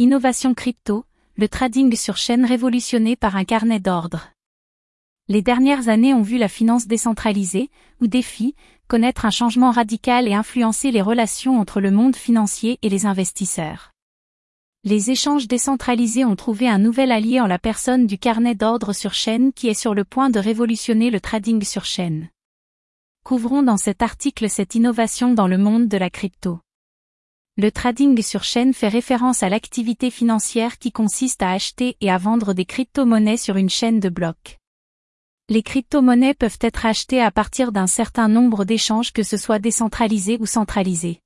Innovation crypto, le trading sur chaîne révolutionné par un carnet d'ordre. Les dernières années ont vu la finance décentralisée, ou défi, connaître un changement radical et influencer les relations entre le monde financier et les investisseurs. Les échanges décentralisés ont trouvé un nouvel allié en la personne du carnet d'ordre sur chaîne qui est sur le point de révolutionner le trading sur chaîne. Couvrons dans cet article cette innovation dans le monde de la crypto. Le trading sur chaîne fait référence à l'activité financière qui consiste à acheter et à vendre des crypto-monnaies sur une chaîne de blocs. Les crypto-monnaies peuvent être achetées à partir d'un certain nombre d'échanges que ce soit décentralisé ou centralisé.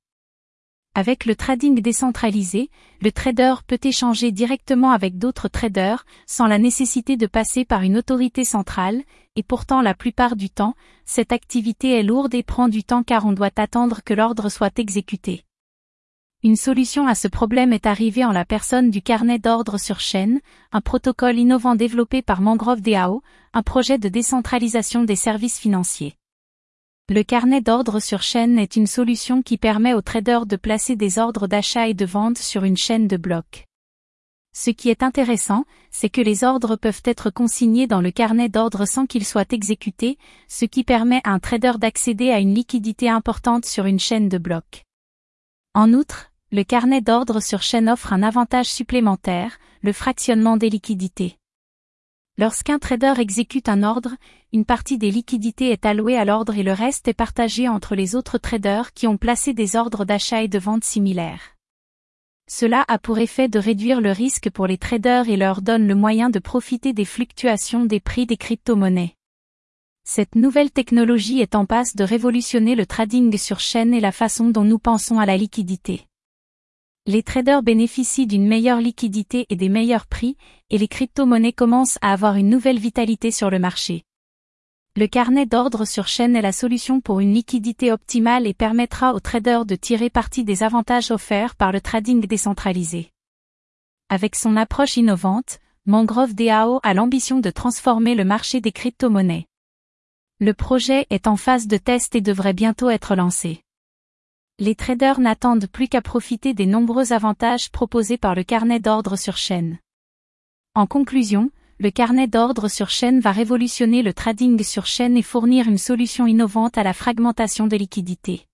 Avec le trading décentralisé, le trader peut échanger directement avec d'autres traders, sans la nécessité de passer par une autorité centrale, et pourtant la plupart du temps, cette activité est lourde et prend du temps car on doit attendre que l'ordre soit exécuté. Une solution à ce problème est arrivée en la personne du carnet d'ordre sur chaîne, un protocole innovant développé par Mangrove DAO, un projet de décentralisation des services financiers. Le carnet d'ordre sur chaîne est une solution qui permet aux traders de placer des ordres d'achat et de vente sur une chaîne de blocs. Ce qui est intéressant, c'est que les ordres peuvent être consignés dans le carnet d'ordre sans qu'ils soient exécutés, ce qui permet à un trader d'accéder à une liquidité importante sur une chaîne de blocs. En outre, le carnet d'ordre sur chaîne offre un avantage supplémentaire, le fractionnement des liquidités. Lorsqu'un trader exécute un ordre, une partie des liquidités est allouée à l'ordre et le reste est partagé entre les autres traders qui ont placé des ordres d'achat et de vente similaires. Cela a pour effet de réduire le risque pour les traders et leur donne le moyen de profiter des fluctuations des prix des crypto-monnaies. Cette nouvelle technologie est en passe de révolutionner le trading sur chaîne et la façon dont nous pensons à la liquidité. Les traders bénéficient d'une meilleure liquidité et des meilleurs prix, et les crypto-monnaies commencent à avoir une nouvelle vitalité sur le marché. Le carnet d'ordre sur chaîne est la solution pour une liquidité optimale et permettra aux traders de tirer parti des avantages offerts par le trading décentralisé. Avec son approche innovante, Mangrove DAO a l'ambition de transformer le marché des crypto-monnaies. Le projet est en phase de test et devrait bientôt être lancé. Les traders n'attendent plus qu'à profiter des nombreux avantages proposés par le carnet d'ordre sur chaîne. En conclusion, le carnet d'ordre sur chaîne va révolutionner le trading sur chaîne et fournir une solution innovante à la fragmentation de liquidités.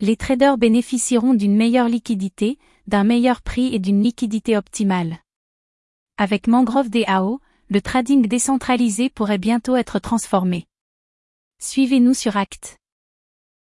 Les traders bénéficieront d'une meilleure liquidité, d'un meilleur prix et d'une liquidité optimale. Avec Mangrove DAO, le trading décentralisé pourrait bientôt être transformé. Suivez-nous sur Act.